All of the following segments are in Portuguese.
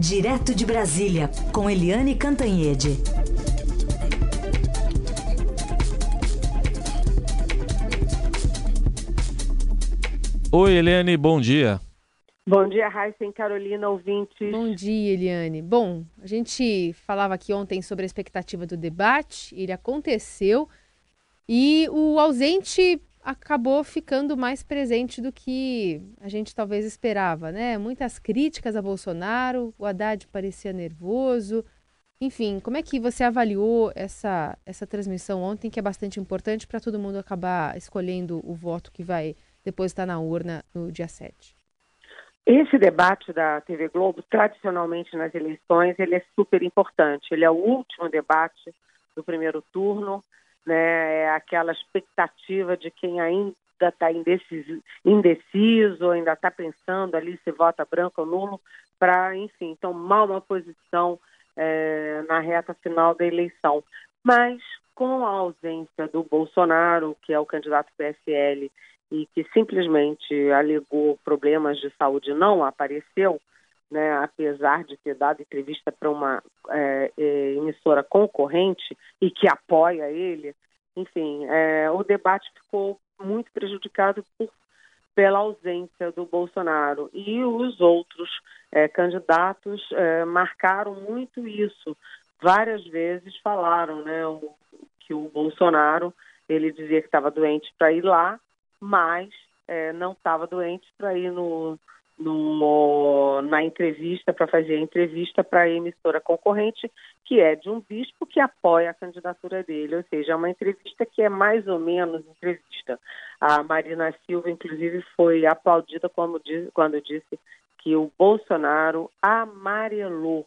Direto de Brasília, com Eliane Cantanhede. Oi, Eliane, bom dia. Bom dia, Raíssa e Carolina, ouvintes. Bom dia, Eliane. Bom, a gente falava aqui ontem sobre a expectativa do debate, ele aconteceu e o ausente acabou ficando mais presente do que a gente talvez esperava, né? Muitas críticas a Bolsonaro, o Haddad parecia nervoso. Enfim, como é que você avaliou essa, essa transmissão ontem, que é bastante importante para todo mundo acabar escolhendo o voto que vai depositar na urna no dia 7? Esse debate da TV Globo, tradicionalmente nas eleições, ele é super importante. Ele é o último debate do primeiro turno né? É aquela expectativa de quem ainda está indeciso, ainda está pensando ali se vota branco ou nulo, para, enfim, tomar uma posição é, na reta final da eleição. Mas com a ausência do Bolsonaro, que é o candidato PSL, e que simplesmente alegou problemas de saúde, não apareceu, né, apesar de ter dado entrevista para uma é, é, emissora concorrente e que apoia ele, enfim, é, o debate ficou muito prejudicado por, pela ausência do Bolsonaro. E os outros é, candidatos é, marcaram muito isso. Várias vezes falaram né, o, que o Bolsonaro ele dizia que estava doente para ir lá, mas é, não estava doente para ir no, no, na entrevista, para fazer a entrevista para a emissora concorrente, que é de um bispo que apoia a candidatura dele, ou seja, é uma entrevista que é mais ou menos entrevista. A Marina Silva, inclusive, foi aplaudida quando disse que o Bolsonaro amarelou.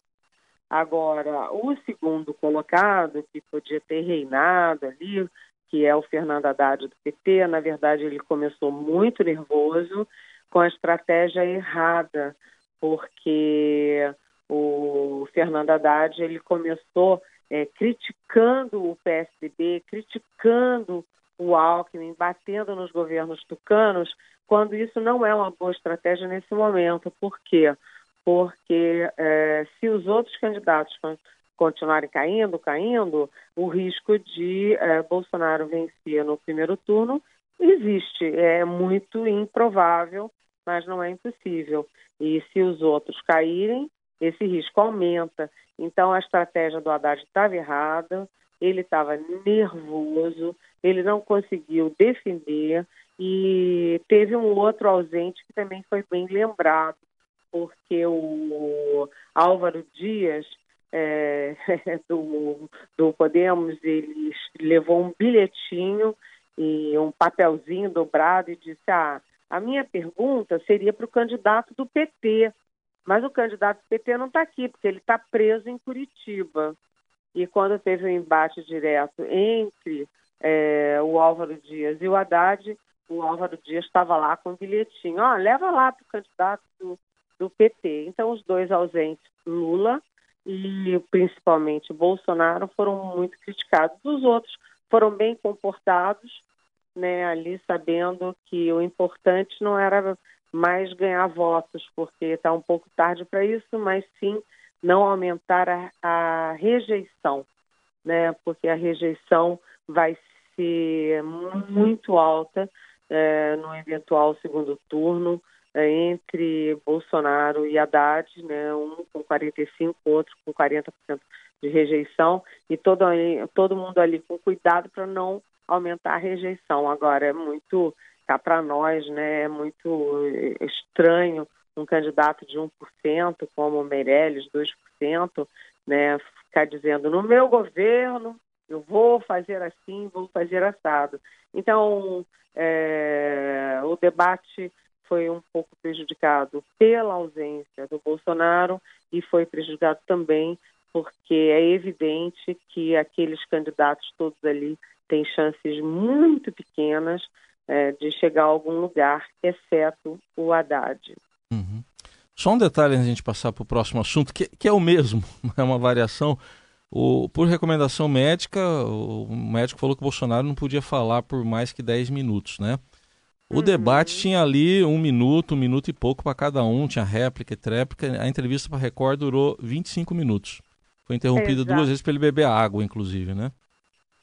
Agora, o segundo colocado, que podia ter reinado ali, que é o Fernando Haddad do PT, na verdade ele começou muito nervoso, com a estratégia errada, porque o Fernando Haddad ele começou é, criticando o PSDB, criticando o Alckmin, batendo nos governos tucanos, quando isso não é uma boa estratégia nesse momento. Por quê? Porque é, se os outros candidatos continuarem caindo, caindo, o risco de é, Bolsonaro vencer no primeiro turno existe. É muito improvável mas não é impossível. E se os outros caírem, esse risco aumenta. Então a estratégia do Haddad estava errada, ele estava nervoso, ele não conseguiu defender e teve um outro ausente que também foi bem lembrado, porque o Álvaro Dias é, do, do Podemos, ele levou um bilhetinho e um papelzinho dobrado e disse: Ah, a minha pergunta seria para o candidato do PT, mas o candidato do PT não está aqui, porque ele está preso em Curitiba. E quando teve um embate direto entre é, o Álvaro Dias e o Haddad, o Álvaro Dias estava lá com um bilhetinho. Ó, oh, leva lá para o candidato do, do PT. Então, os dois ausentes, Lula e principalmente Bolsonaro, foram muito criticados. Os outros foram bem comportados né, ali sabendo que o importante não era mais ganhar votos, porque está um pouco tarde para isso, mas sim não aumentar a, a, rejeição, né, porque a rejeição vai ser muito alta é, no eventual segundo turno é, entre Bolsonaro e Haddad, né, um com 45, outro com 40% de rejeição, e todo, todo mundo ali com cuidado para não aumentar a rejeição. Agora, é muito, cá para nós, né, é muito estranho um candidato de 1%, como o Meirelles, 2%, né, ficar dizendo, no meu governo, eu vou fazer assim, vou fazer assado. Então, é, o debate foi um pouco prejudicado pela ausência do Bolsonaro e foi prejudicado também porque é evidente que aqueles candidatos todos ali tem chances muito pequenas é, de chegar a algum lugar, exceto o Haddad. Uhum. Só um detalhe antes de a gente passar para o próximo assunto, que, que, é o mesmo, é uma variação. O, por recomendação médica, o médico falou que o Bolsonaro não podia falar por mais que 10 minutos, né? O uhum. debate tinha ali um minuto, um minuto e pouco para cada um, tinha réplica e tréplica. A entrevista para Record durou 25 minutos. Foi interrompida Exato. duas vezes para ele beber água, inclusive, né?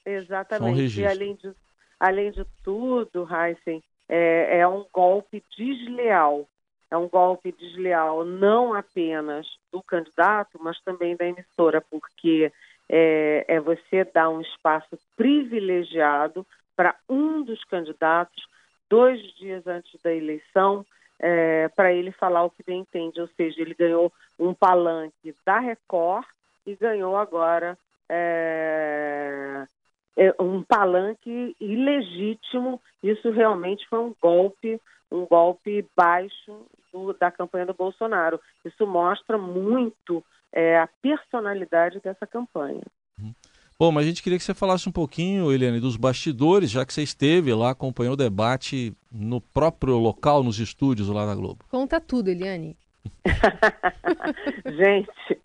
Exatamente. Um e além de, além de tudo, Heisen, é, é um golpe desleal. É um golpe desleal não apenas do candidato, mas também da emissora, porque é, é você dar um espaço privilegiado para um dos candidatos dois dias antes da eleição é, para ele falar o que bem entende, ou seja, ele ganhou um palanque da Record e ganhou agora é, é um palanque ilegítimo. Isso realmente foi um golpe, um golpe baixo do, da campanha do Bolsonaro. Isso mostra muito é, a personalidade dessa campanha. Uhum. Bom, mas a gente queria que você falasse um pouquinho, Eliane, dos bastidores, já que você esteve lá, acompanhou o debate no próprio local, nos estúdios lá da Globo. Conta tudo, Eliane. gente,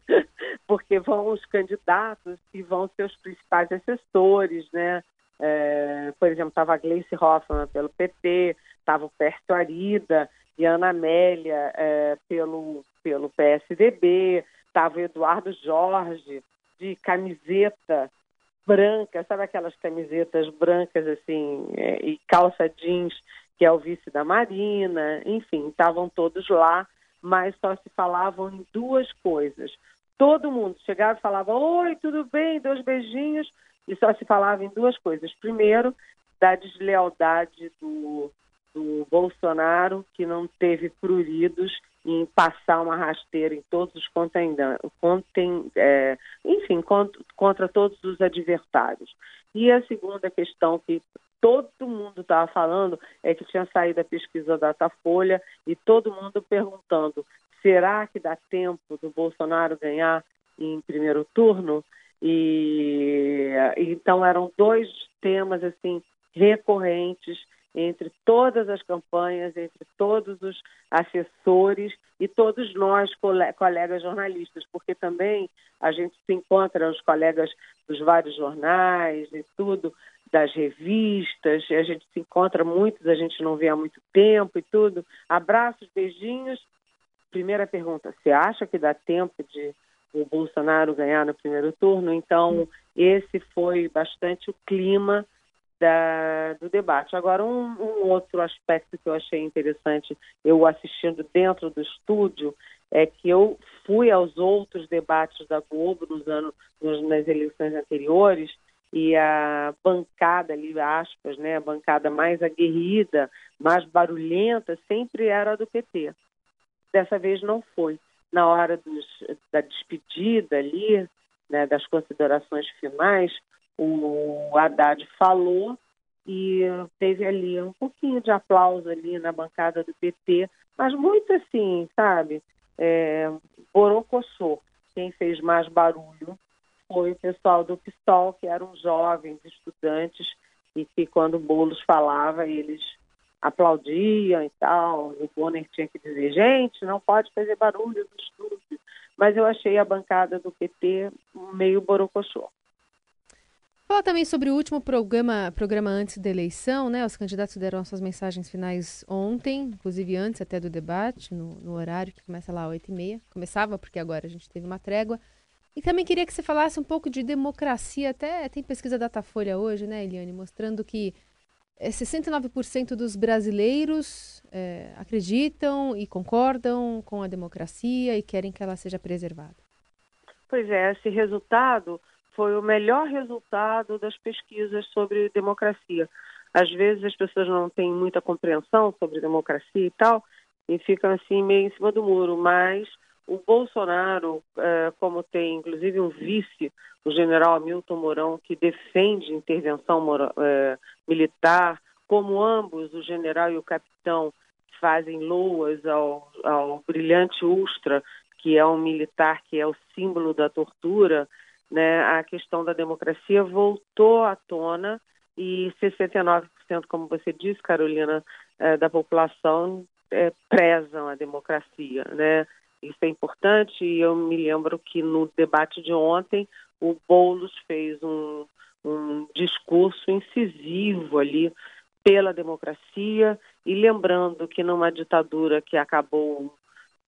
porque vão os candidatos e vão seus principais assessores, né? É, por exemplo, estava a Gleice Hoffmann pelo PT, estava o Pércio Arida e Ana Amélia é, pelo, pelo PSDB, estava o Eduardo Jorge de camiseta branca, sabe aquelas camisetas brancas assim, é, e calça jeans, que é o vice da Marina, enfim, estavam todos lá, mas só se falavam em duas coisas. Todo mundo chegava e falava, oi, tudo bem, dois beijinhos, e só se falava em duas coisas. Primeiro, da deslealdade do, do Bolsonaro, que não teve pruridos em passar uma rasteira em todos os contem, é, enfim, contra, contra todos os adversários. E a segunda questão que todo mundo estava falando é que tinha saído a pesquisa da Datafolha e todo mundo perguntando: será que dá tempo do Bolsonaro ganhar em primeiro turno? E então eram dois temas assim recorrentes entre todas as campanhas, entre todos os assessores e todos nós, colegas jornalistas, porque também a gente se encontra os colegas dos vários jornais e tudo, das revistas, a gente se encontra muitos, a gente não vê há muito tempo e tudo. Abraços, beijinhos. Primeira pergunta: você acha que dá tempo de o Bolsonaro ganhar no primeiro turno? Então, esse foi bastante o clima da, do debate. Agora, um, um, outro aspecto que eu achei interessante, eu assistindo dentro do estúdio, é que eu fui aos outros debates da Globo nos anos, nos, nas eleições anteriores e a bancada ali, aspas, né, a bancada mais aguerrida, mais barulhenta, sempre era do PT. Dessa vez não foi. Na hora dos, da despedida ali, né, das considerações finais, o Haddad falou e teve ali um pouquinho de aplauso ali na bancada do PT, mas muito assim, sabe? É. Quem fez mais barulho foi o pessoal do PSOL, que eram jovens estudantes e que quando o Boulos falava, eles aplaudiam e tal. O Bonner tinha que dizer, gente, não pode fazer barulho no estúdio. Mas eu achei a bancada do PT meio borocochô. Fala também sobre o último programa, programa antes da eleição, né? Os candidatos deram suas mensagens finais ontem, inclusive antes até do debate, no, no horário que começa lá às 8h30. Começava, porque agora a gente teve uma trégua. E também queria que você falasse um pouco de democracia. Até tem pesquisa Datafolha hoje, né, Eliane, mostrando que é, 69% dos brasileiros é, acreditam e concordam com a democracia e querem que ela seja preservada. Pois é, esse resultado foi o melhor resultado das pesquisas sobre democracia. Às vezes as pessoas não têm muita compreensão sobre democracia e tal, e ficam assim meio em cima do muro, mas o Bolsonaro, é, como tem inclusive um vice, o general Hamilton Mourão, que defende intervenção é, militar, como ambos, o general e o capitão, fazem loas ao, ao brilhante Ustra, que é um militar que é o símbolo da tortura, né, a questão da democracia voltou à tona e 69%, como você disse, Carolina, é, da população prezam a democracia, né? Isso é importante e eu me lembro que no debate de ontem o Boulos fez um, um discurso incisivo ali pela democracia e lembrando que numa ditadura que acabou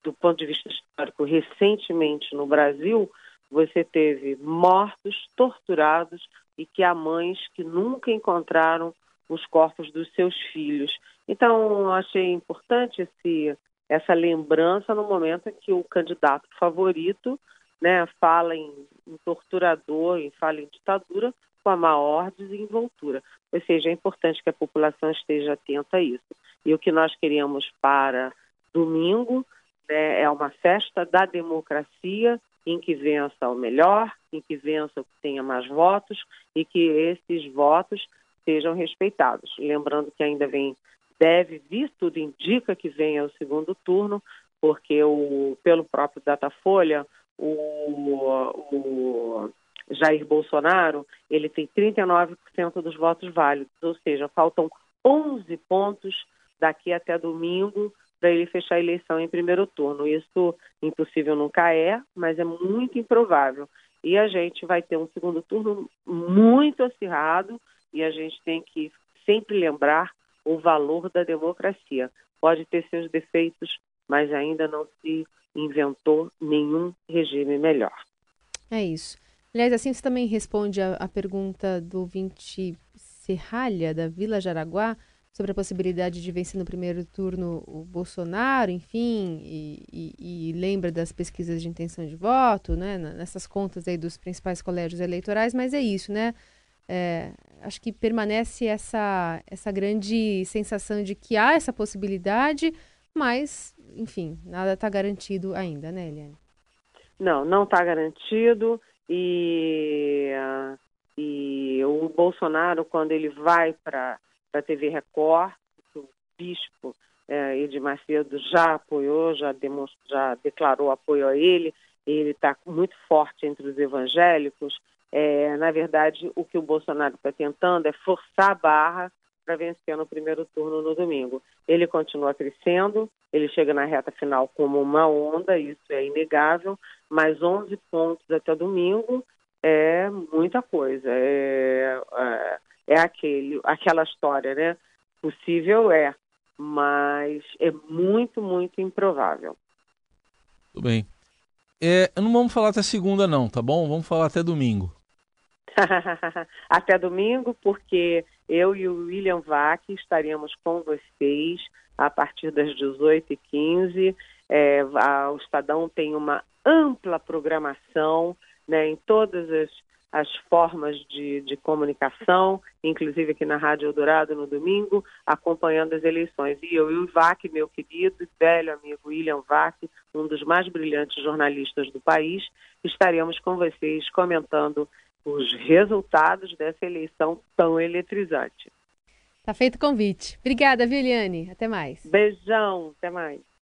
do ponto de vista histórico recentemente no Brasil, você teve mortos, torturados e que há mães que nunca encontraram os corpos dos seus filhos. Então, achei importante esse, essa lembrança no momento em que o candidato favorito né, fala em, em torturador, e fala em ditadura, com a maior desenvoltura. Ou seja, é importante que a população esteja atenta a isso. E o que nós queríamos para domingo né, é uma festa da democracia em que vença o melhor, em que vença o que tenha mais votos e que esses votos sejam respeitados. Lembrando que ainda vem, deve vir, tudo indica que venha o segundo turno, porque o, pelo próprio Datafolha, o, o Jair Bolsonaro, ele tem 39% dos votos válidos, ou seja, faltam 11 pontos daqui até domingo para ele fechar a eleição em primeiro turno. Isso impossível nunca é, mas é muito improvável. E a gente vai ter um segundo turno muito acirrado e a gente tem que sempre lembrar o valor da democracia. Pode ter seus defeitos, mas ainda não se inventou nenhum regime melhor. É isso. Aliás, assim você também responde a, a pergunta do 20 Serralha, da Vila Jaraguá, sobre a possibilidade de vencer no primeiro turno o Bolsonaro, enfim, e, e, e, lembra das pesquisas de intenção de voto, né, nessas contas aí dos principais colégios eleitorais, mas é isso, né? É, acho que permanece essa, essa grande sensação de que há essa possibilidade, mas, enfim, nada está garantido ainda, né, Eliane? Não, não está garantido e, e o Bolsonaro, quando ele vai para a TV Record, o bispo é, Edir já apoiou, já, já declarou apoio a ele, ele está muito forte entre os evangélicos. É, na verdade, o que o Bolsonaro está tentando é forçar a barra para vencer no primeiro turno no domingo. Ele continua crescendo, ele chega na reta final como uma onda, isso é inegável, mas 11 pontos até domingo é muita coisa. É, é, é aquele, aquela história, né? Possível é, mas é muito, muito improvável. Tudo bem. É, não vamos falar até segunda, não, tá bom? Vamos falar até domingo. até domingo, porque eu e o William Vac estaremos com vocês a partir das 18h15. É, a, o Estadão tem uma ampla programação né, em todas as as formas de, de comunicação, inclusive aqui na Rádio Eldorado no domingo, acompanhando as eleições. E eu e o VAC, meu querido velho amigo William Vac, um dos mais brilhantes jornalistas do país, estaremos com vocês comentando os resultados dessa eleição tão eletrizante. Tá feito o convite. Obrigada, Viliane. Até mais. Beijão, até mais.